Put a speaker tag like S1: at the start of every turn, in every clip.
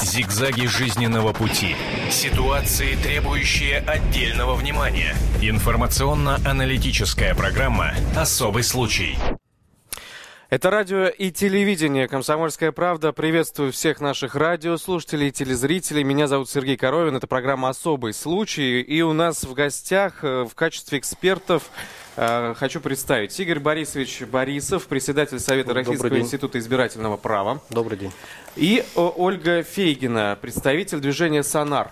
S1: Зигзаги жизненного пути. Ситуации, требующие отдельного внимания. Информационно-аналитическая программа «Особый случай».
S2: Это радио и телевидение «Комсомольская правда». Приветствую всех наших радиослушателей и телезрителей. Меня зовут Сергей Коровин. Это программа «Особый случай». И у нас в гостях э, в качестве экспертов хочу представить Игорь Борисович Борисов, председатель Совета Российского института избирательного права.
S3: Добрый день.
S2: И Ольга Фейгина, представитель движения «Сонар».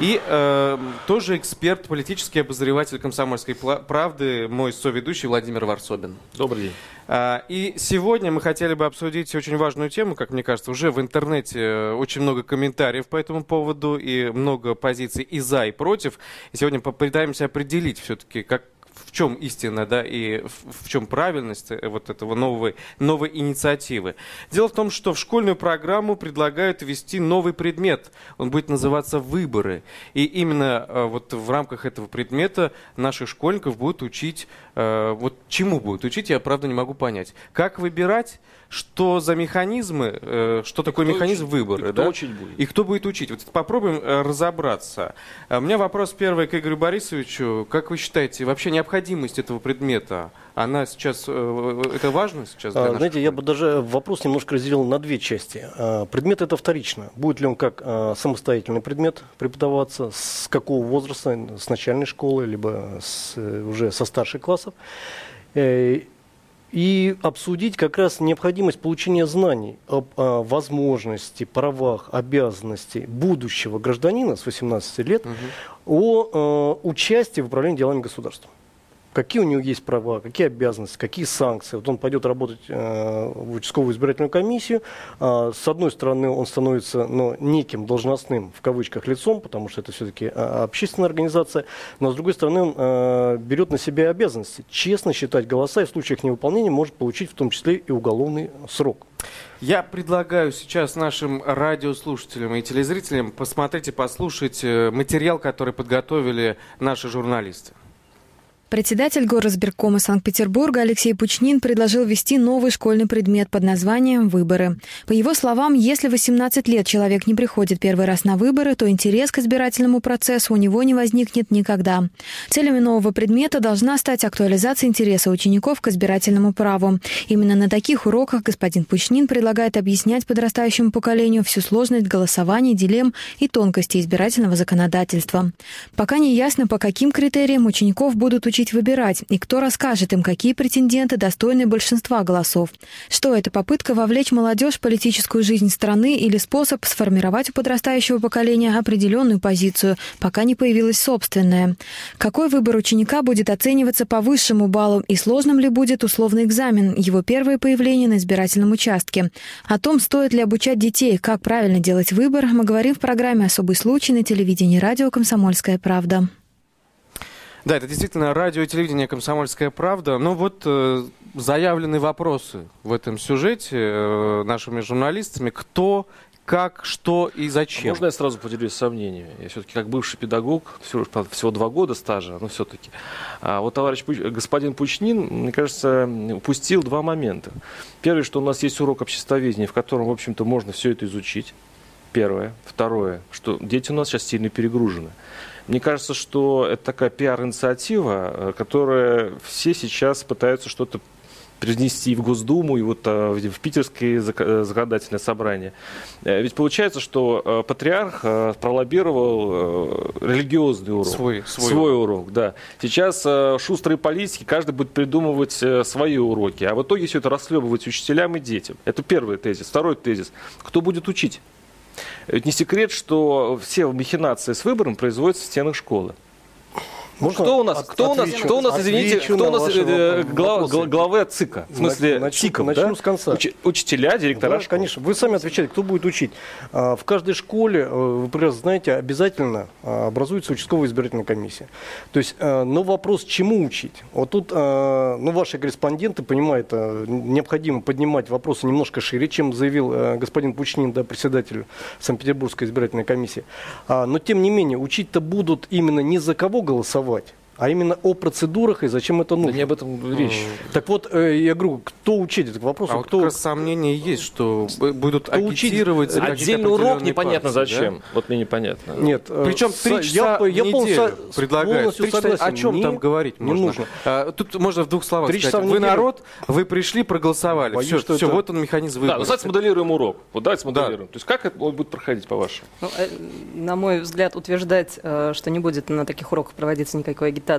S2: И э, тоже эксперт, политический обозреватель комсомольской правды, мой соведущий Владимир Варсобин.
S3: Добрый день.
S2: А, и сегодня мы хотели бы обсудить очень важную тему, как мне кажется, уже в интернете э, очень много комментариев по этому поводу и много позиций и за, и против. И сегодня попытаемся определить все-таки, как, в чем истина, да, и в, в чем правильность э, вот этого новой, новой инициативы. Дело в том, что в школьную программу предлагают ввести новый предмет. Он будет называться «Выборы». И именно э, вот в рамках этого предмета наших школьников будут учить, вот чему будут учить, я правда не могу понять. Как выбирать, что за механизмы, э, что такое кто механизм учить, выбора, и
S3: кто
S2: да?
S3: учить будет?
S2: И кто будет учить? Вот попробуем э, разобраться. У меня вопрос первый к Игорю Борисовичу. Как вы считаете, вообще необходимость этого предмета, она сейчас, э, это важно сейчас для
S3: а, Знаете, школы? я бы даже вопрос немножко разделил на две части. А, предмет это вторично. Будет ли он как а, самостоятельный предмет преподаваться, с какого возраста, с начальной школы, либо с, уже со старших классов и обсудить как раз необходимость получения знаний об о возможности, правах, обязанности будущего гражданина с 18 лет угу. о э, участии в управлении делами государства какие у него есть права, какие обязанности, какие санкции. Вот он пойдет работать э, в участковую избирательную комиссию. Э, с одной стороны, он становится ну, неким должностным, в кавычках, лицом, потому что это все-таки э, общественная организация. Но с другой стороны, он э, берет на себя обязанности честно считать голоса и в случаях невыполнения может получить в том числе и уголовный срок.
S2: Я предлагаю сейчас нашим радиослушателям и телезрителям посмотреть и послушать э, материал, который подготовили наши журналисты.
S4: Председатель горосберкома Санкт-Петербурга Алексей Пучнин предложил ввести новый школьный предмет под названием «Выборы». По его словам, если 18 лет человек не приходит первый раз на выборы, то интерес к избирательному процессу у него не возникнет никогда. Целями нового предмета должна стать актуализация интереса учеников к избирательному праву. Именно на таких уроках господин Пучнин предлагает объяснять подрастающему поколению всю сложность голосования, дилемм и тонкости избирательного законодательства. Пока не ясно, по каким критериям учеников будут учить учить выбирать, и кто расскажет им, какие претенденты достойны большинства голосов. Что это попытка вовлечь молодежь в политическую жизнь страны или способ сформировать у подрастающего поколения определенную позицию, пока не появилась собственная. Какой выбор ученика будет оцениваться по высшему баллу и сложным ли будет условный экзамен, его первое появление на избирательном участке. О том, стоит ли обучать детей, как правильно делать выбор, мы говорим в программе «Особый случай» на телевидении радио «Комсомольская правда».
S2: Да, это действительно радио и телевидение «Комсомольская правда». Но вот э, заявлены вопросы в этом сюжете э, нашими журналистами. Кто, как, что и зачем?
S3: Можно я сразу поделюсь сомнениями? Я все-таки как бывший педагог, всего, всего два года стажа, но все-таки. А вот товарищ господин Пучнин, мне кажется, упустил два момента. Первый, что у нас есть урок обществоведения, в котором, в общем-то, можно все это изучить. Первое. Второе, что дети у нас сейчас сильно перегружены. Мне кажется, что это такая пиар-инициатива, э, которая все сейчас пытаются что-то принести в Госдуму и вот а, в питерское э, законодательное собрание. Ведь получается, что патриарх пролоббировал религиозный урок.
S2: Свой, свой.
S3: свой урок, да. Сейчас шустрые политики, каждый будет придумывать свои уроки. А в итоге все это расхлебывать учителям и детям. Это первый тезис. Второй тезис. Кто будет учить? Ведь не секрет, что все махинации с выбором производятся в стенах школы. Ну, кто у нас, кто у нас, кто у нас, извините, кто у нас э, глав, главы ЦИКа? В смысле, начну, ЦИКов,
S2: начну да? с конца.
S3: Уч, учителя, директора да,
S2: школ. конечно. Вы сами отвечаете, кто будет учить. А, в каждой школе, э, вы прекрасно знаете, обязательно а, образуется участковая избирательная комиссия. То есть, а, но вопрос, чему учить? Вот тут, ну, ваши корреспонденты понимают, необходимо поднимать вопросы немножко шире, чем заявил господин Пучнин, да, председатель Санкт-Петербургской избирательной комиссии. Но, тем не менее, учить-то будут именно не за кого голосовать, голосовать,
S5: а именно о процедурах и зачем это нужно.
S3: Да не об этом речь.
S5: Так вот, э, я говорю, кто учить этот вопрос?
S2: А вот
S5: кто...
S2: как раз сомнения есть, что будут
S5: Кто учить?
S2: агитировать за какие-то
S3: Отдельный урок непонятно
S2: партии, да?
S3: зачем. Вот мне непонятно.
S5: Нет, э,
S2: Причем три часа
S5: я, я
S2: в
S5: полностью
S2: неделю
S5: со-
S2: предлагают. Три часа, о чем
S5: Не-
S2: там говорить
S5: не
S2: можно?
S5: нужно.
S2: А, тут можно в двух словах
S5: Три часа
S2: сказать.
S5: в
S2: Вы народ, вы пришли, проголосовали.
S5: Боюсь,
S2: все,
S5: что
S2: все
S5: это-
S2: вот он механизм
S3: Да, ну
S2: выбора.
S3: давайте смоделируем урок. Вот давайте смоделируем. То есть как это он будет проходить по-вашему?
S6: Ну, э, на мой взгляд, утверждать, что не будет на таких уроках проводиться никакой агитации,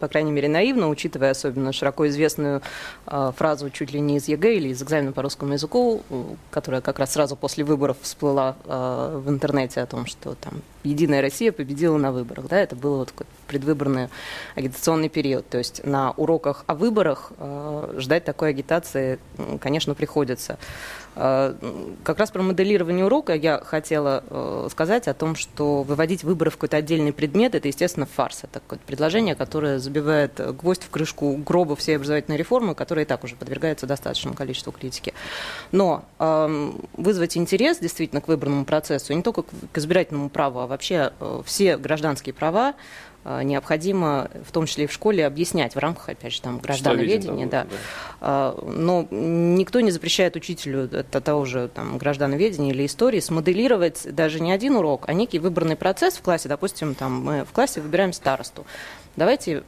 S6: по крайней мере, наивно, учитывая особенно широко известную э, фразу чуть ли не из ЕГЭ или из экзамена по русскому языку, которая как раз сразу после выборов всплыла э, в интернете о том, что там Единая Россия победила на выборах. Да, это было вот такой предвыборный агитационный период. То есть на уроках о выборах э, ждать такой агитации, конечно, приходится. Э, Как раз про моделирование урока я хотела э, сказать о том, что выводить выборы в какой-то отдельный предмет – это, естественно, фарс. Это какое-то предложение, которое забивает э, гвоздь в крышку гроба всей образовательной реформы, которая и так уже подвергается достаточному количеству критики. Но эм, вызвать интерес действительно к выборному процессу, не только к избирательному праву, а вообще э, все гражданские права э, необходимо, в том числе и в школе, объяснять в рамках, опять же, там, граждановедения. Да. А, Но никто не запрещает учителю это того же там, граждановедения или истории смоделировать даже не один урок, а некий выборный процесс в классе. Допустим, там, мы в классе выбираем старосту. Давайте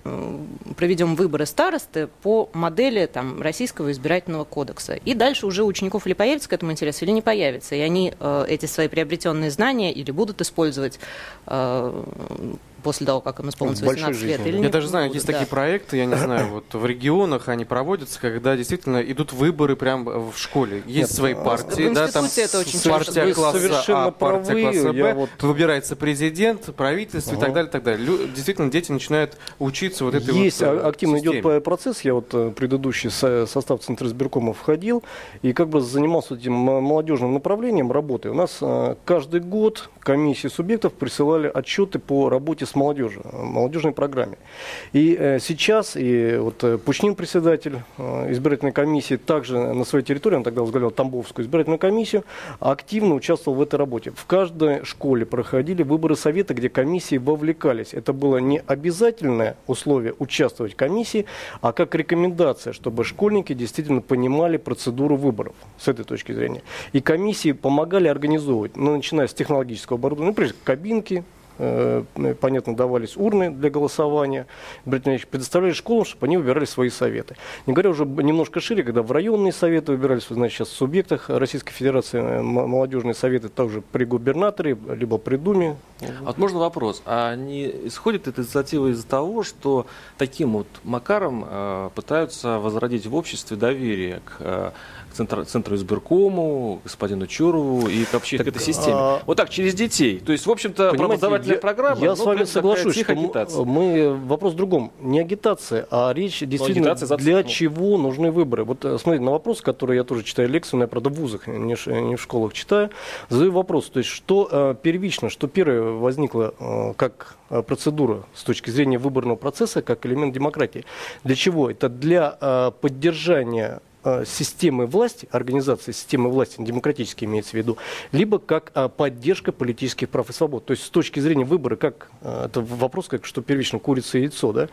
S6: проведем выборы старосты по модели там, Российского избирательного кодекса. И дальше уже у учеников или появится к этому интерес, или не появится. И они э, эти свои приобретенные знания или будут использовать э, после того, как им исполнится
S5: В большой
S6: 18 лет,
S5: жизни,
S6: или не
S2: Я даже знаю, есть
S6: да.
S2: такие проекты, я не знаю, вот в регионах они проводятся, когда действительно идут выборы прямо в школе. Есть
S5: Нет,
S2: свои
S5: а,
S2: партии, да, там
S6: это очень
S2: партия
S5: часто.
S2: Класса
S5: совершенно
S2: А, партия
S5: правы,
S2: класса Б,
S5: вот-
S2: выбирается президент, правительство и
S5: Ага.
S2: так далее, так далее. Лю- действительно, дети начинают учиться вот этой
S5: Есть
S2: вот,
S5: а-
S2: э,
S5: активно
S2: системе.
S5: идет процесс. Я вот э, предыдущий со- состав Центра избиркома входил и как бы занимался этим молодежным направлением работы. У нас э, каждый год комиссии субъектов присылали отчеты по работе с молодежью, э, молодежной программе. И э, сейчас и вот э, Пучнин, председатель э, избирательной комиссии, также на своей территории, он тогда возглавлял Тамбовскую избирательную комиссию, активно участвовал в этой работе. В каждой школе проходили выборы совета, где комиссии вовлекались. Это было не обязательное условие участвовать в комиссии, а как рекомендация, чтобы школьники действительно понимали процедуру выборов с этой точки зрения. И комиссии помогали организовывать, ну, начиная с технологического оборудования, ну, прежде кабинки, понятно, давались урны для голосования, предоставляли школам, чтобы они выбирали свои советы. Не говоря уже немножко шире, когда в районные советы выбирались, вы знаете, сейчас в субъектах Российской Федерации э, молодежные советы также при губернаторе, либо при Думе.
S3: А Вот можно вопрос. А не исходит эта инициатива из-за того, что таким вот макаром э, пытаются возродить в обществе доверие к э, центр- Центру избиркому, господину Чурову и к вообще к этой системе?
S5: а-
S3: Вот так, через детей. То есть, в общем-то,
S5: Понимаете,
S3: образовательная
S5: я-
S3: программа,
S5: Я
S3: ну,
S5: с вами
S3: такая
S5: соглашусь, что
S3: агитация.
S5: мы вопрос в другом. Не агитация, а речь действительно
S3: агитация за-
S5: для
S3: ну.
S5: чего нужны выборы. Вот э, смотрите, на вопрос, который я тоже читаю лекцию, но я, правда, в вузах, не, не в школах читаю, задаю вопрос, то есть что э, первично, что первое возникло э, как э, процедура с точки зрения выборного процесса, как элемент демократии. Для чего? Это для э, поддержания системы власти, организации системы власти, демократически имеется в виду, либо как а, поддержка политических прав и свобод. То есть с точки зрения выбора, как а, это вопрос, как что первично курица и яйцо, да?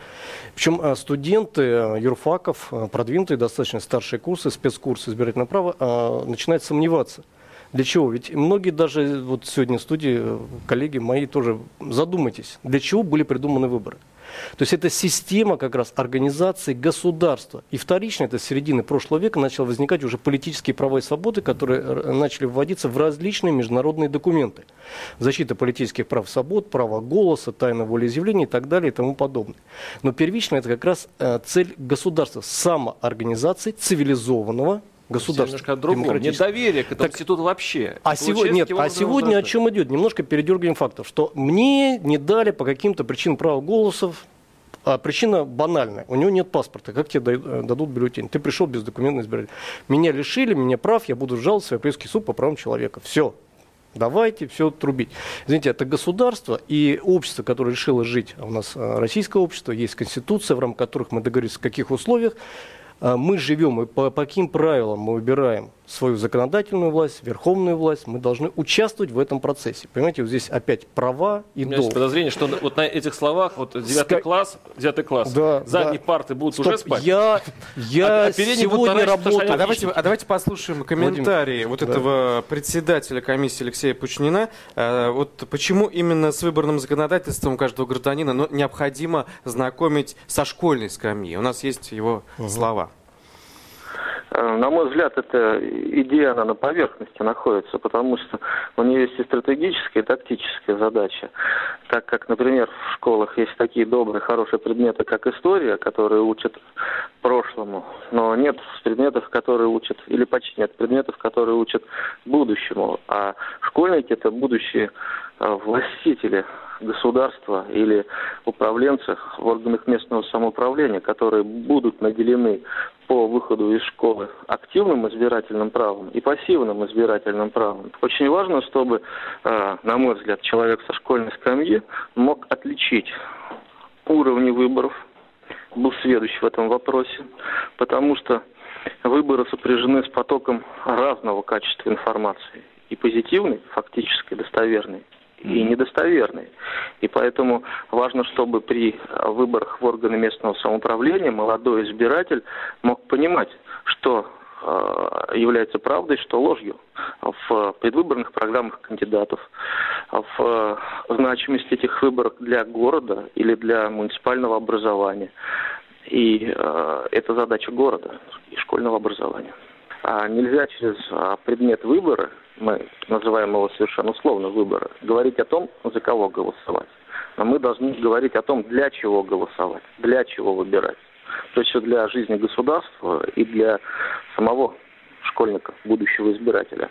S5: Причем студенты юрфаков, продвинутые, достаточно старшие курсы, спецкурсы избирательного права, начинают сомневаться. Для чего? Ведь многие даже, вот сегодня в студии, э, коллеги мои тоже, задумайтесь, для чего были придуманы выборы. То есть это система как раз организации государства. И вторично, это с середины прошлого века, начало возникать уже политические права и свободы, которые э, начали вводиться в различные международные документы. Защита политических прав и свобод, право голоса, тайна волеизъявления и так далее и тому подобное. Но первично это как раз э, цель государства, самоорганизации цивилизованного государства.
S3: Немножко о другом. Доверия к этому
S5: Так-
S3: институту вообще.
S5: А
S3: получается,
S5: нет, а сегодня о чем идет? Немножко передергиваем фактов, что мне не дали по каким-то причинам права голосов, а причина банальная. У него нет паспорта. Как тебе э, дадут бюллетень? Ты пришел без документов избиратель. Меня лишили, меня прав, я буду жаловаться в Европейский суд по правам человека. Все. Давайте все трубить. Извините, это государство и общество, которое решило жить. А у нас э, российское общество, есть конституция, в рамках которых мы договорились, в каких условиях мы живем и по, по каким правилам мы выбираем свою законодательную власть, верховную власть, мы должны участвовать в этом процессе. Понимаете, вот здесь опять права и
S3: У меня есть
S5: долг.
S3: подозрение, что вот на этих словах, вот девятый
S5: Ска-
S3: класс, девятый класс,
S5: Да,
S3: задние
S5: да.
S3: парты будут
S5: Стоп,
S3: уже спать.
S5: Я, я
S3: А- а
S5: сегодня работаю.
S2: А давайте, а давайте послушаем комментарии вот
S5: Да.
S2: этого председателя комиссии Алексея Пучнина. Э, Вот почему именно с выборным законодательством каждого гражданина ну, необходимо знакомить со школьной скамьи. У нас есть его слова.
S7: Э, На мой взгляд, эта идея, она на поверхности находится, потому что у нее есть и стратегическая, и тактическая задача. Так как, например, в школах есть такие добрые, хорошие предметы, как история, которые учат прошлому, но нет предметов, которые учат, или почти нет предметов, которые учат будущему. А школьники – это будущие э, властители государства или управленцы в органах местного самоуправления, которые будут наделены по выходу из школы активным избирательным правом и пассивным избирательным правом. Очень важно, чтобы, э, на мой взгляд, человек со школьной скамьи мог отличить уровни выборов, был сведущ в этом вопросе, потому что выборы сопряжены с потоком разного качества информации. И позитивной, фактически достоверной, и недостоверной. И поэтому важно, чтобы при э, выборах в органы местного самоуправления молодой избиратель мог понимать, что э, является правдой, что ложью в предвыборных программах кандидатов, в э, значимости этих выборов для города или для муниципального образования. И э, это задача города и школьного образования. А нельзя через а, предмет выбора, мы называем его совершенно условно выборы, говорить о том, за кого голосовать. Но мы должны говорить о том, для чего голосовать, для чего выбирать. То есть для жизни государства и для самого школьника, будущего избирателя.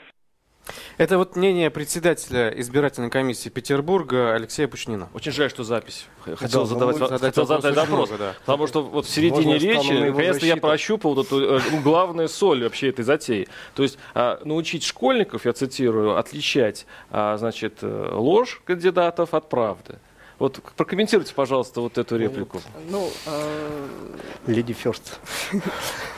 S2: Это вот мнение председателя избирательной комиссии Петербурга Алексея Пучнина.
S3: Очень жаль, что запись. Хотел
S5: Да,
S3: задавать,
S2: задать
S3: хотел
S2: вопрос
S3: задать вопрос.
S2: много, да.
S3: Потому что вот в середине
S5: стану
S3: речи, наконец-то я прощупал вот эту э, ну, главную соль вообще этой затеи. То есть а, научить школьников, я цитирую, отличать, а, значит, э, ложь кандидатов от правды. Вот прокомментируйте, пожалуйста, вот эту реплику.
S6: Ну, э,
S5: Леди Ферст.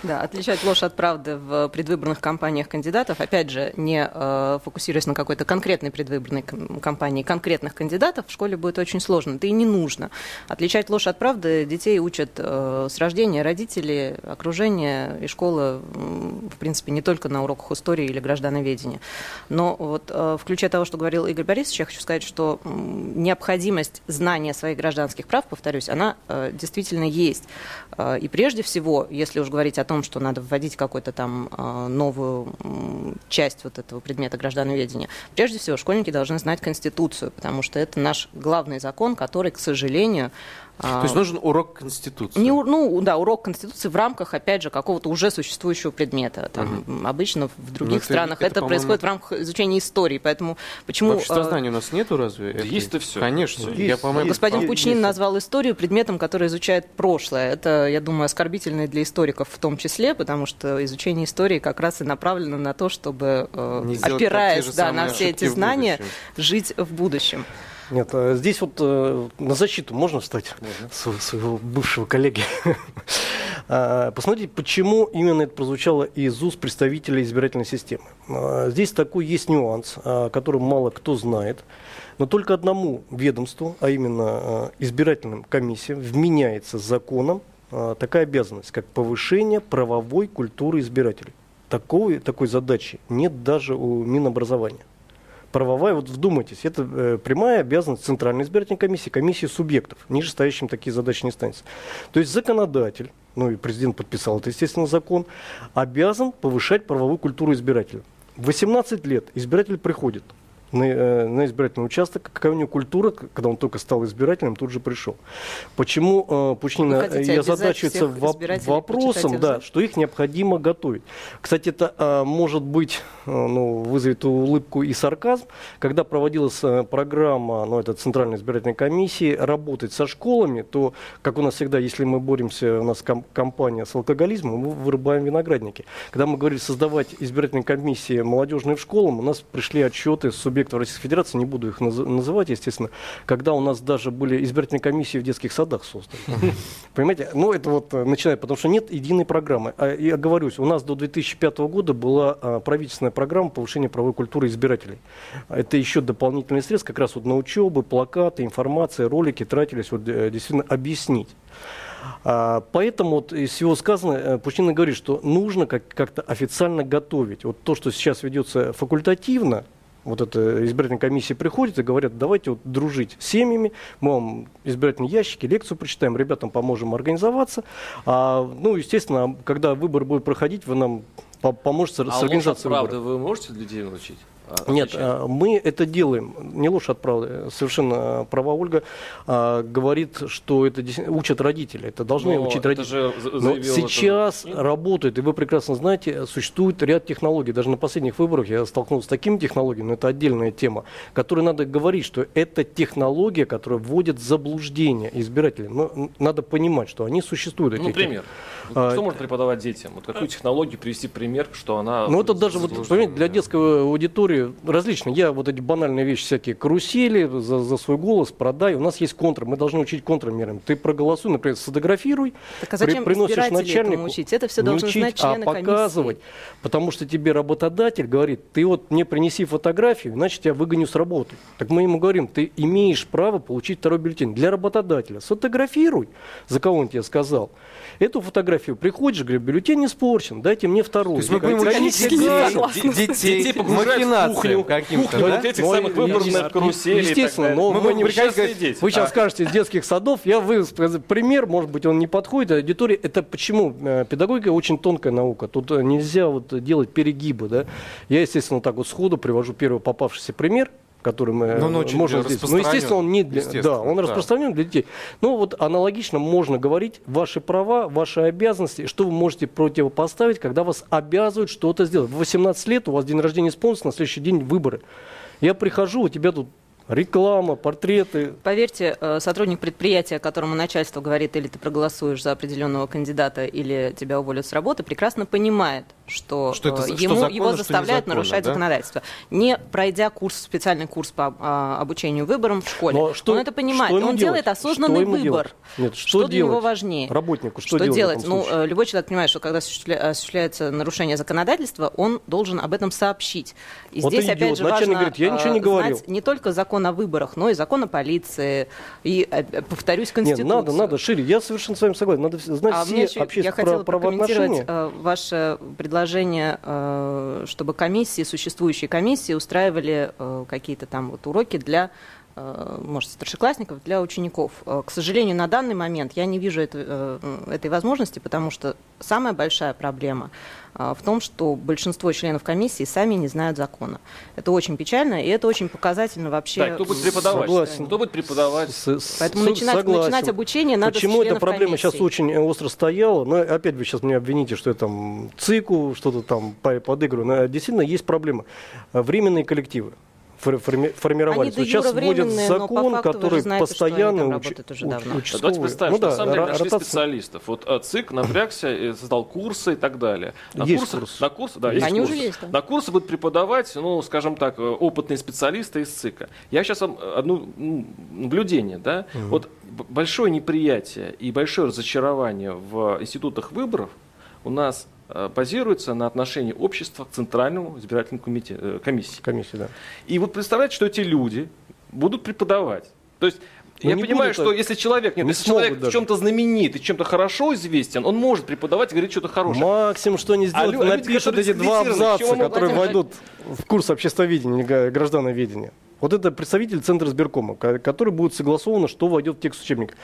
S6: Да, отличать ложь от правды в предвыборных кампаниях кандидатов, опять же, не э, фокусируясь на какой-то конкретной предвыборной кам- кампании конкретных кандидатов, в школе будет очень сложно, да и не нужно. Отличать ложь от правды детей учат э, с рождения родители, окружение и школа, в принципе, не только на уроках истории или граждановедения. Но вот э, в ключе того, что говорил Игорь Борисович, я хочу сказать, что необходимость знания своих гражданских прав, повторюсь, она э, действительно есть. Э, И прежде всего, если уж говорить о том, что надо вводить какую-то там э, новую м, часть вот этого предмета граждановедения, прежде всего школьники должны знать Конституцию, потому что это наш главный закон, который, к сожалению,
S2: То есть нужен урок Конституции.
S6: не, ну, да, урок Конституции в рамках, опять же, какого-то уже существующего предмета. Там, м, Обычно в других
S2: это-
S6: странах
S2: это,
S6: это, происходит в рамках изучения истории. Поэтому почему...
S2: В обществознании
S6: э,
S2: у нас нету разве? этой?
S3: есть-то всё.
S2: Конечно.
S3: Всё
S2: Я,
S5: есть.
S2: по-моему,
S6: Господин
S5: Есть,
S6: Пучнин
S5: есть.
S6: назвал историю предметом, который изучает прошлое. Это, я думаю, оскорбительно и для историков в том числе, потому что изучение истории как раз и направлено на то, чтобы, э,
S2: Не
S6: опираясь да, на все эти знания, жить в будущем.
S5: Нет, э, здесь вот э, на защиту можно встать Сво- своего бывшего коллеги. А, Посмотрите, почему именно это прозвучало из уст представителей избирательной системы. А, Здесь такой есть нюанс, о котором мало кто знает. Но только одному ведомству, а именно а, избирательным комиссиям, вменяется законом а, такая обязанность, как повышение правовой культуры избирателей. Такой, такой задачи нет даже у Минобразования правовая, вот вдумайтесь, это э, прямая обязанность Центральной избирательной комиссии, комиссии субъектов. Нижестоящим такие задачи не станется. То есть законодатель, ну и президент подписал это, естественно, закон, обязан повышать правовую культуру избирателя. В 18 лет избиратель приходит на, э, на избирательный участок, какая у него культура, когда он только стал избирателем, тут же пришел. Почему э, Пучнин
S6: Вы хотите
S5: и озадачивается вопросом, да, что их необходимо готовить. Кстати, это э, может быть, э, ну, вызовет улыбку и сарказм, когда проводилась э, программа, ну, это Центральной избирательной комиссии, работать со школами, то, как у нас всегда, если мы боремся, у нас ком- компания с алкоголизмом, мы вырубаем виноградники. Когда мы говорили создавать избирательные комиссии молодежные в школам, у нас пришли отчеты с субъектов субъектов Российской Федерации, не буду их называть, естественно, когда у нас даже были избирательные комиссии в детских садах созданы. Понимаете? Ну, это вот э, начинает, потому что нет единой программы. А, я говорюсь, у нас до 2005 года была а, правительственная программа повышения правовой культуры избирателей. Это еще дополнительный средств, как раз вот на учебы, плакаты, информация, ролики тратились вот э, действительно объяснить. А, поэтому вот из всего сказанного э, Пучина говорит, что нужно как- как-то официально готовить. Вот то, что сейчас ведется факультативно, вот эта избирательная комиссия приходит и говорят, давайте вот дружить с семьями, мы вам избирательные ящики, лекцию прочитаем, ребятам поможем организоваться. А, ну, естественно, когда выбор будет проходить, вы нам поможете
S3: а
S5: с организацией
S3: выбора. правда вы можете людей научить?
S5: А, Нет, а, мы это делаем. Не ложь от правды. Совершенно права Ольга а, говорит, что это учат родители. Это должны Но учить родители. Но сейчас это... работает, и вы прекрасно знаете, существует ряд технологий. Даже на последних выборах я столкнулся с такими технологиями, но это отдельная тема, которую надо говорить, что это технология, которая вводит в заблуждение избирателей. Но надо понимать, что они существуют.
S3: Ну, например, а, что можно преподавать детям? Вот какую технологию привести пример, что она...
S5: Ну, это даже, вот, понимаете, для детской аудитории различно. Я вот эти банальные вещи всякие, карусели, за, за свой голос продай. У нас есть контр, мы должны учить контрмерами. Ты проголосуй, например, сфотографируй,
S6: так а зачем при, приносишь начальнику. учить? Это все должны учить, знать
S5: члены а показывать. Комиссии. Потому что тебе работодатель говорит, ты вот мне принеси фотографию, иначе тебя выгоню с работы. Так мы ему говорим, ты имеешь право получить второй бюллетень. Для работодателя сфотографируй, за кого он тебе сказал. Эту фотографию приходишь, говоришь, бюллетень испорчен, дайте мне вторую. То есть
S2: мы детей махинациям каким-то, да?
S3: Вот этих самых выборных каруселей.
S5: Естественно, но мы не Вы сейчас скажете из детских садов, я вы пример, может быть, он не подходит аудитории. Это почему? Э, педагогика очень тонкая наука. Тут э, нельзя вот делать перегибы, да. Я, естественно, так вот сходу привожу первый попавшийся пример, который мы
S2: Но он можем
S5: здесь. Ну, естественно, он не для, да, он да. распространен для детей. Ну, вот аналогично можно говорить ваши права, ваши обязанности, что вы можете противопоставить, когда вас обязывают что-то сделать. В 18 лет у вас день рождения исполнится, на следующий день выборы. Я прихожу, у тебя тут Реклама, портреты.
S6: Поверьте, э, сотрудник предприятия, которому начальство говорит, или ты проголосуешь за определенного кандидата, или тебя уволят с работы, прекрасно понимает, что, что это, ему, что законно, его заставляют нарушать да? законодательство. Не пройдя курс, специальный курс по а, обучению выборам в школе. Но что, он это понимает. Что он делать? делает осознанный выбор.
S5: Нет, что, что
S6: для него важнее?
S5: Работнику
S6: что, что делать? Ну, э, любой человек понимает, что когда осуществляется нарушение законодательства, он должен об этом сообщить. И вот здесь, и опять же, важно говорит, я ничего не э, говорил. не только закон о выборах, но и закон о полиции. И, э, повторюсь, Конституцию.
S5: Нет, надо, надо шире. Я совершенно с вами согласен. Надо знать а все общественные Я хотела
S6: прокомментировать ваше предложение предложение, э, чтобы комиссии, существующие комиссии устраивали э, какие-то там вот уроки для э, может, старшеклассников для учеников. К сожалению, на данный момент я не вижу это, этой возможности, потому что самая большая проблема в том, что большинство членов комиссии сами не знают закона. Это очень печально, и это очень показательно вообще.
S3: Так, кто будет преподавать? Согласен. Кто будет преподавать? С,
S6: Поэтому начинать, начинать обучение надо
S5: Почему
S6: эта
S5: проблема
S6: комиссии.
S5: сейчас очень остро стояла? Ну, опять вы сейчас меня обвините, что я там цику, что-то там подыгрываю. Но действительно есть проблема. Временные коллективы формировались.
S6: Они
S5: сейчас вводят закон, который
S6: знаете,
S5: постоянно
S6: уч, уже давно.
S3: Уч, Давайте представим, ну, что да, на самом деле нашли специалистов. Вот а, ЦИК напрягся, создал курсы и так далее.
S5: На есть курсы, курс.
S3: На курсы, да, есть
S6: Они
S3: курсы.
S6: уже есть. Да.
S3: На курсы будут преподавать, ну, скажем так, опытные специалисты из ЦИКа. Я сейчас вам одно ну, наблюдение, да, угу. вот большое неприятие и большое разочарование в институтах выборов у нас Э, базируется на отношении общества к Центральному избирательному комите, э, комиссии.
S5: комиссии да.
S3: И вот представляете, что эти люди будут преподавать. То есть но я понимаю, что если человек, нет, не если человек даже. в чем-то знаменит и чем-то хорошо известен, он может преподавать и говорить что-то хорошее.
S5: Максимум, что они сделают, а напишут эти два абзаца, которые войдут в курс обществоведения, граждановедения. Вот это представитель Центра сберкома, который будет согласовано, что войдет в текст учебника.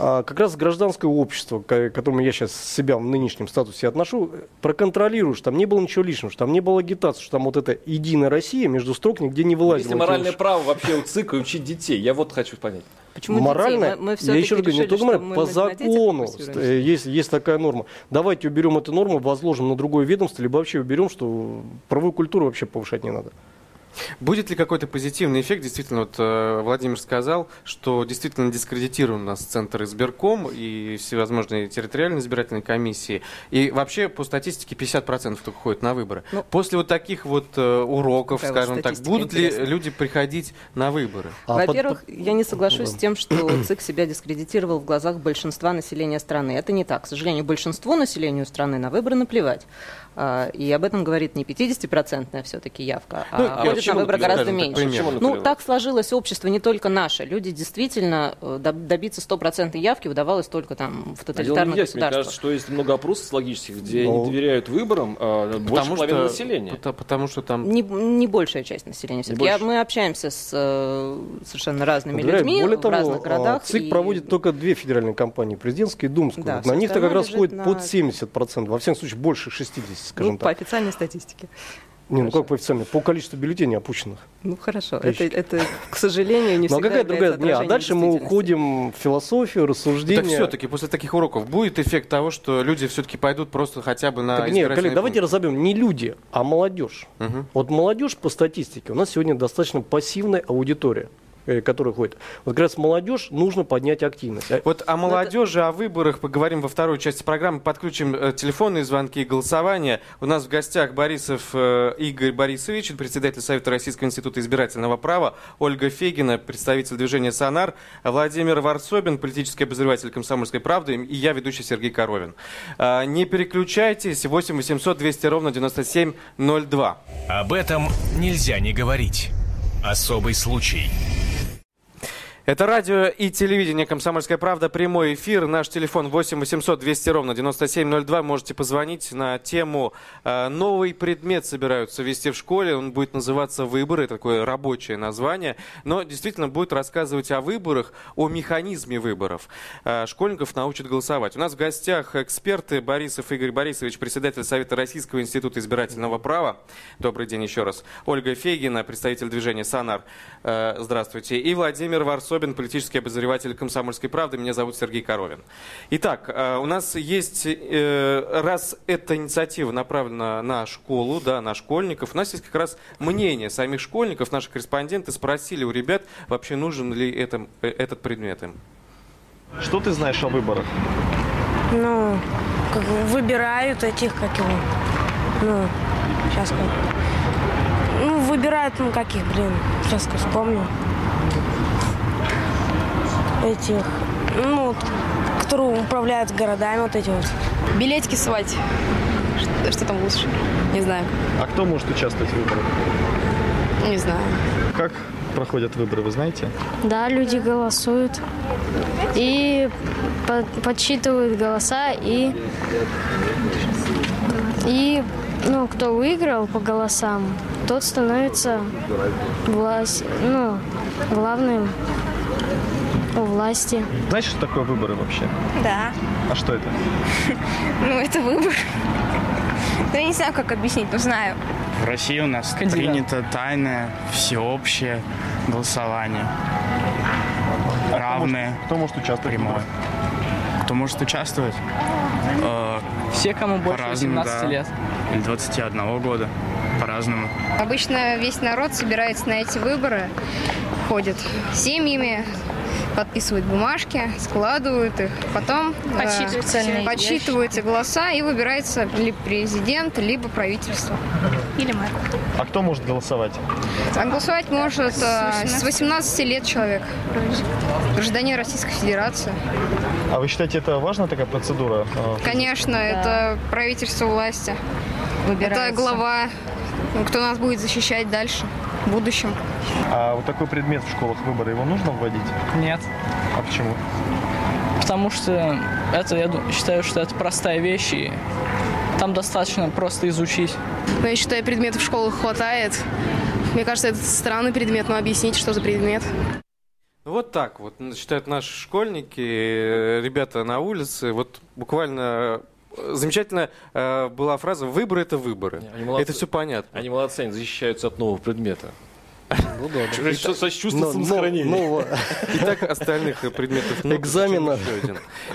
S5: А, как раз гражданское общество, к которому я сейчас себя в нынешнем статусе отношу, проконтролирует, что там не было ничего лишнего, что там не было агитации, что там вот эта единая Россия между строк нигде не вылазила. Если
S3: моральное право вообще у ЦИКа учить детей, я вот хочу понять.
S5: Почему морально, детей? Мы, мы я еще раз говорю, не только морально, по закону есть, есть такая норма. Давайте уберем эту норму, возложим на другое ведомство, либо вообще уберем, что правовую культуру вообще повышать не надо.
S2: Будет ли какой-то позитивный эффект? Действительно, вот э, Владимир сказал, что действительно дискредитирован у нас Центр избирком и всевозможные территориальные избирательные комиссии. И вообще, по статистике, 50% только ходят на выборы.
S6: Ну,
S2: После вот таких вот э, уроков,
S6: Какая
S2: скажем так, будут ли
S6: интересная.
S2: люди приходить на выборы?
S5: А под-
S6: Во-первых, я не соглашусь с тем, что ЦИК себя дискредитировал в глазах большинства населения страны. Это не так. К сожалению, большинству населению страны на выборы наплевать. А, И об этом говорит не 50-процентная все-таки явка, а
S2: Ну,
S6: ходит на выборы гораздо
S2: Скажем так,
S6: меньше.
S3: Почему
S6: Ну, так сложилось общество, не только наше. Люди действительно э, доб- добиться стопроцентной явки удавалось только там в
S3: А
S6: тоталитарных
S3: есть. Мне кажется, что есть много опросов социологических, где
S5: Ну,
S3: не доверяют выборам а, больше половины населения.
S2: пото- потому что там
S6: Не, не большая часть населения. Все-таки
S3: больше.
S6: мы общаемся с э, совершенно разными
S5: Уверяю,
S6: людьми
S5: Более
S6: в
S5: того,
S6: разных
S5: а,
S6: городах.
S5: ЦИК
S6: и-
S5: проводит только две федеральные кампании, президентскую и думскую.
S6: Да,
S5: Вот на них-то как раз ходит
S6: на-
S5: под 70%, во всяком случае больше 60%, скажем
S6: ну, по
S5: так.
S6: официальной статистике.
S5: Не, ну как по официальной? По количеству бюллетеней опущенных.
S6: Ну хорошо, это, это, к сожалению, не
S5: Ну а
S6: всегда
S5: какая другая? Не, а дальше мы уходим в философию, рассуждения.
S2: Так все-таки после таких уроков будет эффект того, что люди все-таки пойдут просто хотя бы на
S5: Так нет, коллег, давайте
S2: пункты?
S5: разобьем не люди, а молодежь.
S2: Мгм.
S5: Вот молодежь по статистике у нас сегодня достаточно пассивная аудитория, э, которая ходит. Вот как раз молодежь нужно поднять активность. А-
S2: Вот о молодежи, о выборах поговорим во второй части программы. Подключим э, телефонные звонки и голосование. У нас в гостях Борисов э, Игорь Борисович, председатель Совета Российского института избирательного права, Ольга Фегина, представитель движения «Сонар», Владимир Варсобин, политический обозреватель «Комсомольской правды» и я, ведущий Сергей Коровин. А, Не переключайтесь. 8 800 200 ровно 9702.
S1: Об этом нельзя не говорить. Особый случай.
S2: Это радио и телевидение «Комсомольская правда». Прямой эфир. Наш телефон 8 800 200 ровно 9702. Можете позвонить на тему э, «Новый предмет собираются вести в школе». Он будет называться «Выборы». Такое рабочее название. Но действительно будет рассказывать о выборах, о механизме выборов. Э, Школьников научат голосовать. У нас в гостях эксперты Борисов Игорь Борисович, председатель Совета Российского института избирательного права. Добрый день еще раз. Ольга Фегина, представитель движения «Сонар». Э, Здравствуйте. И Владимир Варсобин, политический обозреватель «Комсомольской правды». Меня зовут Сергей Коровин. Итак, э, у нас есть, э, раз эта инициатива направлена на школу, да, на школьников, у нас есть как раз мнение самих школьников. Наши корреспонденты спросили у ребят, вообще нужен ли это, э, этот предмет им.
S8: Что ты знаешь о выборах?
S9: Ну, как бы выбирают этих, как его, ну, сейчас как. Ну, выбирают, ну, каких, блин, сейчас как вспомню. Этих, ну, вот, которые управляют городами, вот эти вот.
S10: Билетики свать. Что, что там лучше? Не знаю.
S8: А кто может участвовать в выборах?
S10: Не знаю.
S8: Как проходят выборы, вы знаете?
S11: Да, люди голосуют и по- подсчитывают голоса и и ну кто выиграл по голосам, тот становится власть, ну главным у власти.
S8: Знаешь, что такое выборы вообще?
S9: Да.
S8: А что это?
S9: Ну, это выбор. Ну, я не знаю, как объяснить, но знаю.
S12: В России у нас принято тайное, всеобщее голосование. Равное,
S8: Кто может участвовать? в
S12: прямое.
S8: выборах?
S12: Кто может участвовать? Э,
S13: Все, кому больше
S12: По-разному,
S13: 18
S12: да.
S13: лет.
S12: Или 21 года. По-разному.
S10: Обычно весь народ собирается на эти выборы, ходит семьями, подписывают бумажки, складывают их, потом э,
S11: Подсчитывают цельные
S10: подсчитываются голоса и выбирается либо президент, либо правительство.
S11: Или мэр.
S8: А кто может голосовать?
S10: А голосовать может э, с 18 лет человек, гражданин Российской Федерации.
S8: А вы считаете, это важная такая процедура? э,
S10: Конечно, это правительство власти. Это
S6: Выбирается.
S10: глава, ну, кто нас будет защищать дальше, в будущем.
S8: А вот такой предмет в школах выборы, его нужно вводить?
S13: Нет.
S8: А почему?
S13: Потому что это, я считаю, что это простая вещь, и там достаточно просто изучить.
S9: Но я считаю, предметов в школах хватает. Мне кажется, это странный предмет, но объяснить, что за предмет.
S2: Ну, Вот так вот считают наши школьники, э, ребята на улице. Вот буквально замечательно э, была фраза «выборы – это выборы».
S3: Они молодцы.
S2: Это все понятно.
S3: Они молодцы, они защищаются от нового предмета.
S5: Ну да, да.
S3: Что со чувством
S5: Но- но-
S3: самосохранения.
S5: нового
S2: И так остальных предметов много.
S5: Экзамена.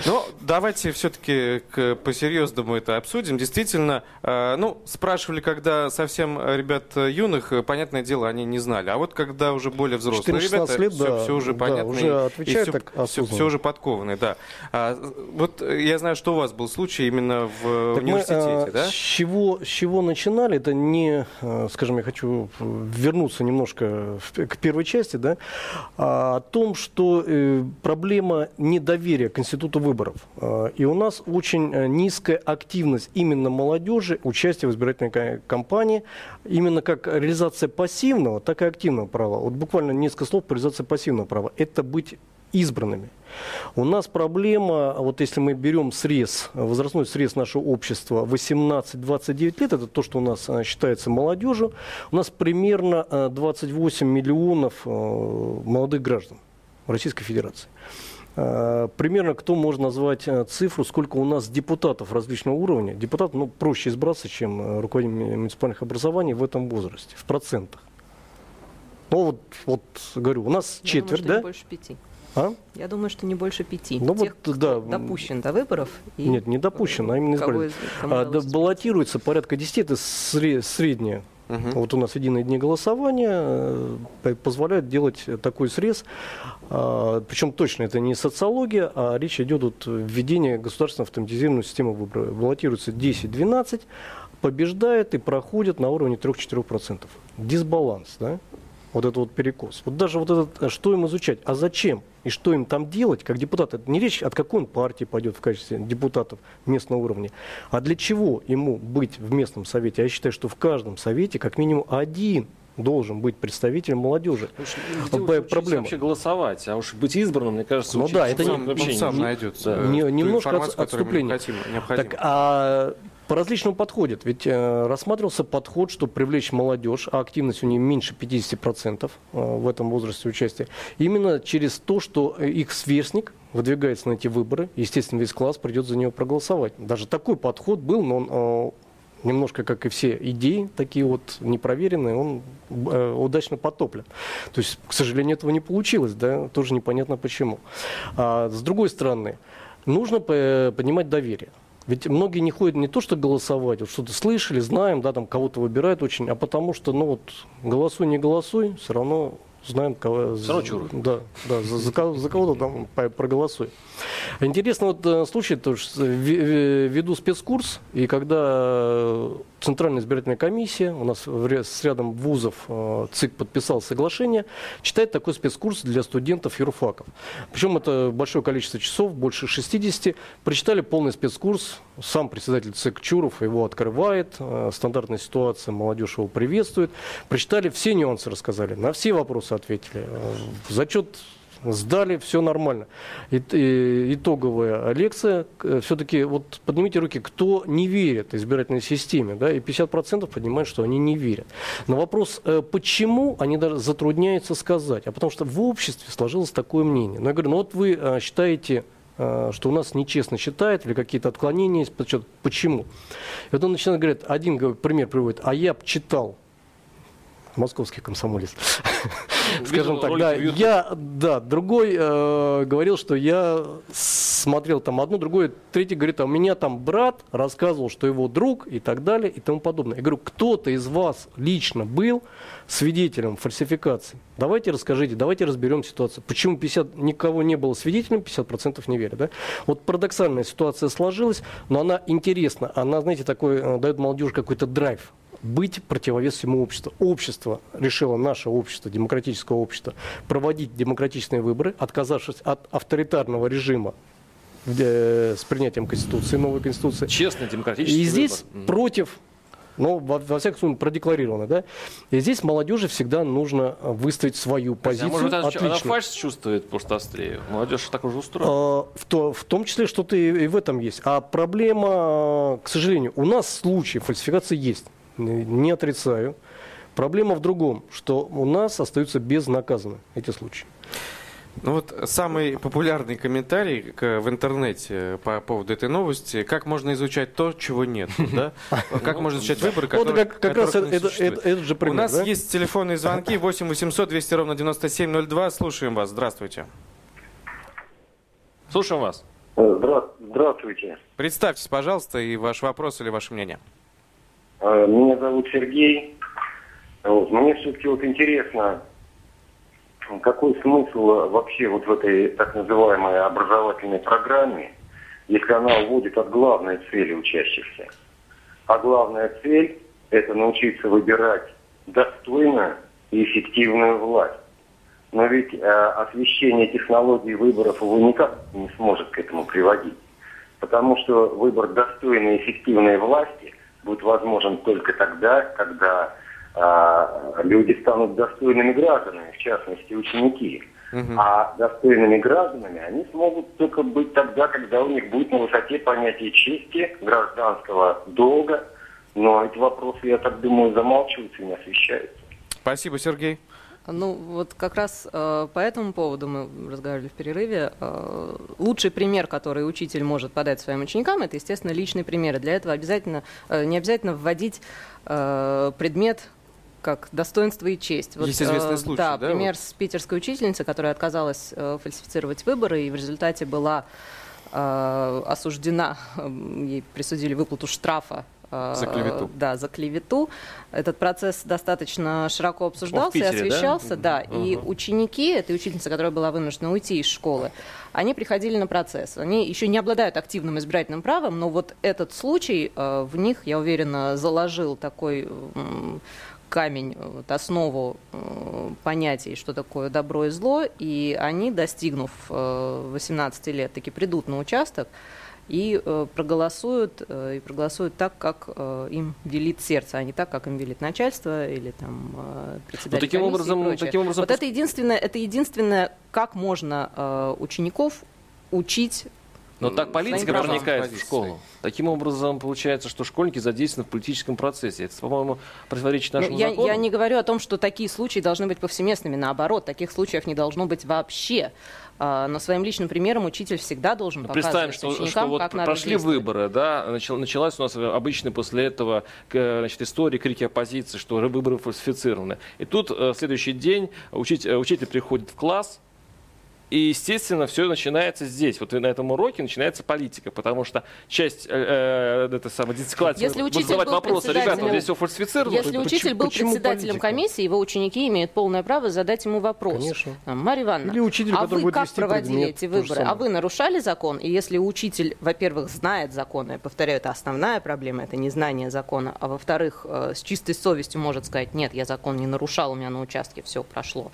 S2: Но давайте все-таки по-серьезному это обсудим. Действительно, э, ну, спрашивали, когда совсем ребят юных, э, понятное дело, они не знали. А вот когда уже более взрослые ребята,
S5: лет,
S2: все,
S5: да,
S2: все уже
S5: да,
S2: понятно.
S5: уже
S2: и все,
S5: так
S2: все, все уже подкованные, да. А, вот я знаю, что у вас был случай именно в
S5: так
S2: университете,
S5: мы, а,
S2: да?
S5: С чего, с чего начинали? Это не, э, скажем, я хочу вернуться немножко к первой части, да, а, о том, что э, проблема недоверия к институту выборов. А, и у нас очень э, низкая активность именно молодежи, участия в избирательной кампании, именно как реализация пассивного, так и активного права. Вот буквально несколько слов по реализации пассивного права. Это быть избранными. У нас проблема, вот если мы берем срез, возрастной срез нашего общества 18-29 лет, это то, что у нас э, считается молодежью, у нас примерно 28 миллионов молодых граждан Российской Федерации. Э, примерно кто может назвать э, цифру, сколько у нас депутатов различного уровня? Депутат ну, проще избраться, чем э, руководитель муниципальных образований в этом возрасте, в процентах. Ну вот, вот говорю, у нас
S6: Я
S5: четверть,
S6: думаю,
S5: да?
S6: Больше пяти.
S5: А?
S6: Я думаю, что не больше пяти.
S5: Ну,
S6: Тех,
S5: вот,
S6: кто
S5: да.
S6: допущен до выборов. И
S5: Нет, не допущен, а именно
S6: кого
S5: избрали.
S6: из- кому
S5: А, да, баллотируется порядка 10, это сре- среднее. Вот у нас единые дни голосования э, позволяют делать такой срез. А, Причем точно это не социология, а речь идет о введении государственной автоматизированной системы выбора. Баллотируется 10-12, побеждает и проходит на уровне 3-4%. Дисбаланс, да? Вот это вот перекос. Вот даже вот этот, э, что им изучать, а зачем и что им там делать, как депутат, это не речь, от какой он партии пойдет в качестве депутатов местного уровня, а для чего ему быть в местном совете. Я считаю, что в каждом совете как минимум один должен быть представителем молодежи.
S3: Где
S5: П-
S3: уч-
S5: Проблема.
S3: вообще голосовать, а уж быть избранным, мне кажется,
S5: Ну да, это
S3: сам
S5: не-
S3: вообще
S2: он сам
S3: не-
S2: найдется.
S3: да.
S5: Не-
S2: ту
S5: немножко от- отступление.
S2: необходима- необходима.
S5: Так, а по различному подходят. Ведь э, рассматривался подход, чтобы привлечь молодежь, а активность у нее меньше 50% э, в этом возрасте участия, именно через то, что э, их сверстник выдвигается на эти выборы, естественно, весь класс придет за него проголосовать. Даже такой подход был, но он э, немножко, как и все идеи, такие вот непроверенные, он э, удачно потоплен. То есть, к сожалению, этого не получилось, да, тоже непонятно почему. А, с другой стороны, нужно по- поднимать доверие. Ведь многие не ходят не то, что голосовать, вот что-то слышали, знаем, да, там кого-то выбирают очень, а потому что, ну вот, голосуй, не голосуй, все равно знаем, кого...
S3: Чур.
S5: Да, да, за, за кого- за кого-то там проголосуй. Интересно вот э, случай, тоже с- ве- ве- веду спецкурс, и когда э, Центральная избирательная комиссия, у нас с рядом вузов э, ЦИК подписал соглашение, читает такой спецкурс для студентов юрфаков. Причем это большое количество часов, больше 60. Прочитали полный спецкурс, сам председатель ЦИК Чуров его открывает, э, стандартная ситуация, молодежь его приветствует. Прочитали все нюансы, рассказали, на все вопросы ответили. Э, Зачет Сдали, все нормально. И- и- итоговая лекция. Все-таки вот поднимите руки, кто не верит избирательной системе, да, и 50% поднимают, что они не верят. На вопрос, э, почему, они даже затрудняются сказать. А потому что в обществе сложилось такое мнение. Но я говорю, ну вот вы э, считаете э, что у нас нечестно считают или какие-то отклонения есть. Почему-? И вот он начинает говорить, один пример приводит, а я читал московский комсомолец. Скажем
S3: Видел
S5: так, да, я, да, другой э, говорил, что я смотрел там одно, другое, третий говорит, а у меня там брат рассказывал, что его друг и так далее и тому подобное. Я говорю, кто-то из вас лично был свидетелем фальсификации? Давайте расскажите, давайте разберем ситуацию. Почему 50, никого не было свидетелем, 50% не верят, да? Вот парадоксальная ситуация сложилась, но она интересна. Она, знаете, такой, э, дает молодежи какой-то драйв быть противовес всему обществу. Общество решило, наше общество, демократическое общество, проводить демократичные выборы, отказавшись от авторитарного режима э, с принятием Конституции, новой Конституции.
S3: Честный демократический
S5: И здесь
S3: выбор.
S5: Против, ну, во, во всяком случае, продекларировано, да? И здесь молодежи всегда нужно выставить свою
S3: А
S5: позицию.
S3: может, она, она фальш чувствует просто острее? Молодежь так уже устроена.
S5: А, В, то- в том числе что-то и, и в этом есть. А проблема, к сожалению, у нас случаи фальсификации есть. Не отрицаю. Проблема в другом, что у нас остаются безнаказаны эти случаи.
S2: Ну вот самый популярный комментарий в интернете по поводу этой новости, как можно изучать то, чего нет, да? Как можно изучать выборы,
S5: Вот
S2: которые
S5: как- как раз это- это- этот же пример,
S2: У нас
S5: да?
S2: есть телефонные звонки 8 800 200 ровно 9702. Слушаем вас. Здравствуйте.
S3: Слушаем вас.
S14: Здра- Здравствуйте.
S2: Представьтесь, пожалуйста, и ваш вопрос или ваше мнение.
S14: Э, Меня зовут Сергей. Мне все-таки вот интересно, какой смысл вообще вот в этой так называемой образовательной программе, если она уводит от главной цели учащихся. А главная цель – это научиться выбирать достойную и эффективную власть. Но ведь э, освещение технологий выборов его никак не сможет к этому приводить. Потому что выбор достойной и эффективной власти будет возможен только тогда, когда э, люди станут достойными гражданами, в частности ученики. А достойными гражданами они смогут только быть тогда, когда у них будет на высоте понятие чести, гражданского долга. Но эти вопросы, я так думаю, замалчиваются и не освещаются.
S2: Спасибо, Сергей.
S6: Ну, вот как раз э, по этому поводу мы разговаривали в перерыве. Э, лучший пример, который учитель может подать своим ученикам, это, естественно, личные примеры. Для этого обязательно, э, не обязательно вводить э, предмет как достоинство и честь.
S2: Есть известный
S6: э,
S2: случай,
S6: да,
S2: да,
S6: пример
S2: вот?
S6: с питерской учительницей, которая отказалась э, фальсифицировать выборы и в результате была э, осуждена, э, ей присудили выплату штрафа
S2: За клевету.
S6: Да, за клевету. Этот процесс достаточно широко обсуждался
S3: Питере,
S6: и
S3: да?
S6: освещался, да. И
S3: Ага.
S6: ученики этой учительницы, которая была вынуждена уйти из школы, они приходили на процесс. Они еще не обладают активным избирательным правом, но вот этот случай э, в них, я уверена, заложил такой камень, э, вот основу э, понятий, что такое добро и зло, и они, достигнув э, 18 лет, таки придут на участок и э, проголосуют, э, и проголосуют так, как э, им велит сердце, а не так, как им велит начальство или там председатель
S3: Ну, таким образом- таким образом
S6: Вот это единственное, это единственное, как можно учеников учить
S3: Но так политика проникает в школу. Таким образом, получается, что школьники задействованы в политическом процессе. Это, по-моему, противоречит
S6: Ну,
S3: нашему
S6: я,
S3: закону.
S6: я не говорю о том, что такие случаи должны быть повсеместными. Наоборот, таких случаев не должно быть вообще. А, Но своим личным примером учитель всегда должен
S3: Ну, Представим,
S6: показывать
S3: что, что
S6: ученикам,
S3: вот
S6: как
S3: прошли выборы, да, начал- началась у нас обычно после этого к- значит, история, крики оппозиции, что выборы фальсифицированы. И тут э, следующий день учитель, учитель приходит в класс, и, естественно, все начинается здесь. Вот на этом уроке начинается политика, потому что часть э, э, это самое, дисциплинации
S6: Если
S3: будет задавать вопросы, ребята, вот здесь все фальсифицировано.
S6: Если учитель был
S3: почему
S6: председателем
S3: политика?
S6: комиссии, его ученики имеют полное право задать ему вопрос.
S5: Конечно.
S6: Там, Марья Ивановна,
S5: Или учитель,
S6: а вы как проводили
S5: предмет,
S6: эти выборы? А вы нарушали закон? И если учитель, во-первых, знает закон, я повторяю, это основная проблема, это не знание закона, а во-вторых, э, с чистой совестью может сказать, нет, я закон не нарушал, у меня на участке все прошло.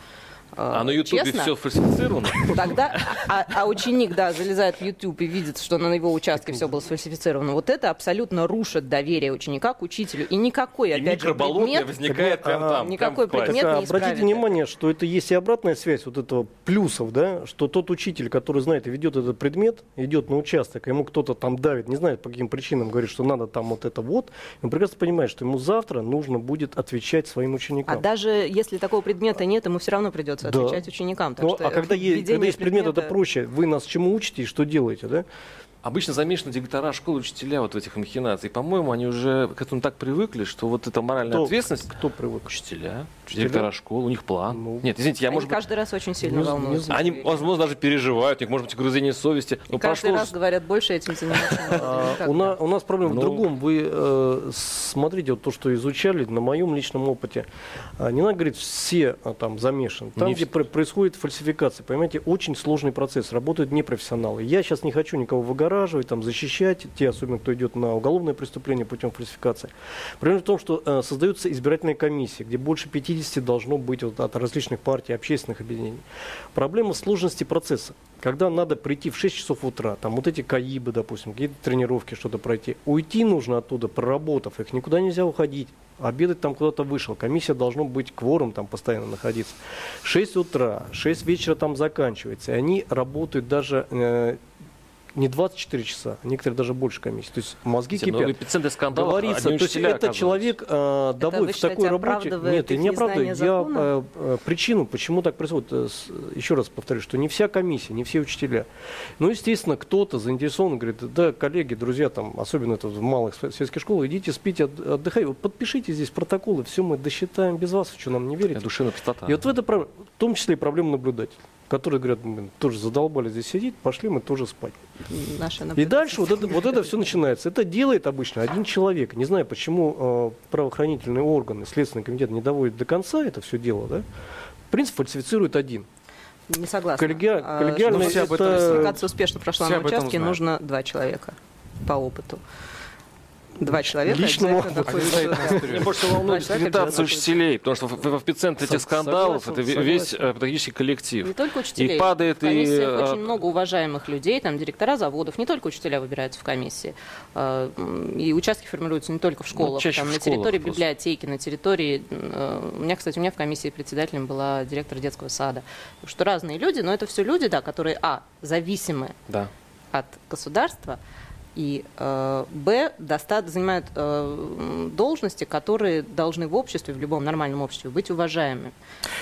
S3: А на Ютубе
S6: честно,
S3: все фальсифицировано?
S6: Тогда, а, а ученик, да, залезает в YouTube и видит, что на его участке все было сфальсифицировано. Вот это абсолютно рушит доверие ученика к учителю. И никакой,
S3: И
S6: опять же, предмет...
S3: возникает прямо
S5: а,
S3: там.
S6: никакой
S3: классе.
S6: предмет
S5: Так, а
S6: не
S5: обратите
S6: исправит
S5: внимание, что это есть и обратная связь вот этого плюсов, да, что тот учитель, который знает и ведет этот предмет, идет на участок, а ему кто-то там давит, не знает по каким причинам, говорит, что надо там вот это вот, он прекрасно понимает, что ему завтра нужно будет отвечать своим
S6: А
S5: ученикам.
S6: даже если такого предмета нет, ему все равно придется
S5: Да.
S6: отвечать ученикам. Так
S5: Ну,
S6: что
S5: а когда, е- когда есть предмет, это
S6: предмета-
S5: проще. Вы нас чему учите и что делаете, да?
S3: Обычно замешаны директора школы, учителя вот в этих махинациях. По-моему, они уже к этому так привыкли, что вот эта моральная
S5: Кто-
S3: ответственность...
S5: Кто привык?
S3: Учителя,
S5: Учителя?
S3: директора школ, у них план.
S5: Ну,
S3: Нет, извините, я,
S6: Они
S3: может быть,
S6: каждый раз очень сильно
S5: не-
S6: волнуются.
S3: они, возможно, даже переживают, у них может быть угрызение совести. Но
S6: И каждый
S3: прошло
S6: раз говорят, больше этим заниматься
S5: А, у, на- у нас проблема
S3: Ну.
S5: в другом. Вы э, смотрите, вот то, что изучали, на моем личном опыте. А, не надо говорить, все а, там замешаны. Там, где происходит фальсификация, понимаете, очень сложный процесс, работают непрофессионалы. Я сейчас не хочу никого выгораживать, там, защищать, те, особенно кто идет на уголовное преступление путем фальсификации. Проблема в том, что э, создаются избирательные комиссии, где больше 50 должно быть вот, от различных партий, общественных объединений. Проблема сложности процесса. Когда надо прийти в 6 часов утра, там вот эти КАИБы, допустим, какие-то тренировки, что-то пройти, уйти нужно оттуда, проработав их, никуда нельзя уходить. Обедать там куда-то вышел, комиссия должно быть кворум там постоянно находиться. 6 утра, 6 вечера там заканчивается, и они работают даже э, не 24 часа, а некоторые даже больше комиссий. То есть мозги
S3: Видите, много
S5: кипят.
S3: эпицентры скандалов
S5: Говорится, то есть
S3: учителя
S5: это
S3: оказываются.
S5: человек э,
S6: вы
S5: доводит в такой работе. Нет, я не оправдываю. Я э, э, причину, почему так происходит, э, с- еще раз повторю, что не вся комиссия, не все учителя. Ну, естественно, кто-то заинтересован, говорит, да, коллеги, друзья, там, особенно это в малых светских школах, идите, спите, от- отдыхайте, вот подпишите здесь протоколы, все мы досчитаем без вас, что нам не верите.
S3: Душевная пустота.
S5: И вот в, это, в том числе и проблема наблюдателя. Которые говорят, мы тоже задолбали здесь сидеть, пошли мы тоже спать.
S6: Наша
S5: И дальше вот это, вот это все начинается. Это делает обычно один человек. Не знаю, почему э, правоохранительные органы, Следственный комитет не доводит до конца это все дело, да? Принцип фальсифицирует один.
S6: Не согласна.
S5: Коллеги-
S6: А,
S5: коллегиально
S6: чтобы
S5: это-
S6: фальсификация успешно прошла
S2: все
S6: на участке, нужно два человека по опыту. Два человека
S5: личному
S3: Меня больше волнует
S6: обязательно
S3: учителей, потому что в, в эпицентре этих скандалов это ве- весь
S5: согласен.
S3: э, педагогический коллектив.
S6: Не только учителей.
S3: И падает и... э,
S6: очень много уважаемых людей, там директора заводов, не только учителя выбираются в комиссии. Э, И участки формируются не только в школах,
S3: Ну, чаще
S6: там
S3: в
S6: на
S3: школах
S6: территории
S3: просто.
S6: библиотеки, на территории... У меня, кстати, у меня в комиссии председателем была директор детского сада. Что разные люди, но это все люди, да, которые, а, зависимы
S3: Да.
S6: от государства, и э, Б доста- занимают э, должности, которые должны в обществе, в любом нормальном обществе, быть уважаемыми.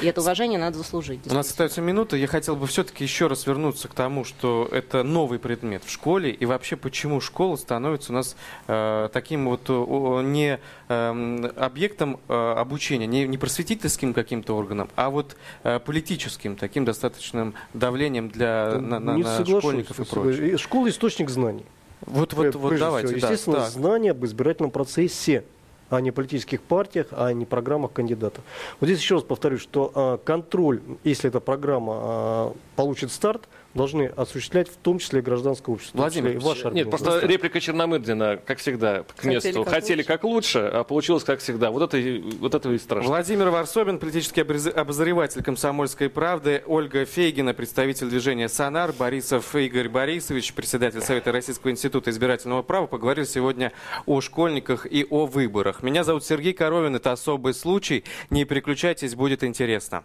S6: И это уважение надо заслужить.
S2: У нас остается минута. Я хотел бы все-таки еще раз вернуться к тому, что это новый предмет в школе, и вообще почему школа становится у нас э, таким вот э, о, не эм, объектом э, обучения, не, не просветительским каким-то органом, а вот э, политическим, таким достаточным давлением для на, на- на школьников и прочее.
S5: Школа источник знаний.
S2: Вот, вот, вот давайте,
S5: всего,
S2: да,
S5: Естественно,
S2: так.
S5: знания об избирательном процессе, а не политических партиях, а не программах кандидатов. Вот здесь еще раз повторюсь, что а, контроль, если эта программа а, получит старт, должны осуществлять в том числе и гражданское общество. в том числе
S2: Владимир,
S5: и ваша
S3: Нет, просто реплика Черномырдина, как всегда, к
S6: Хотели
S3: месту.
S6: как
S3: Хотели
S6: лучше.
S3: как лучше, а получилось как всегда. Вот это, и- вот это и страшно.
S2: Владимир Варсобин, политический обозреватель «Комсомольской правды», Ольга Фейгина, представитель движения «Сонар», Борисов Игорь Борисович, председатель Совета Российского института избирательного права, поговорили сегодня о школьниках и о выборах. Меня зовут Сергей Коровин, это «Особый случай». Не переключайтесь, будет интересно.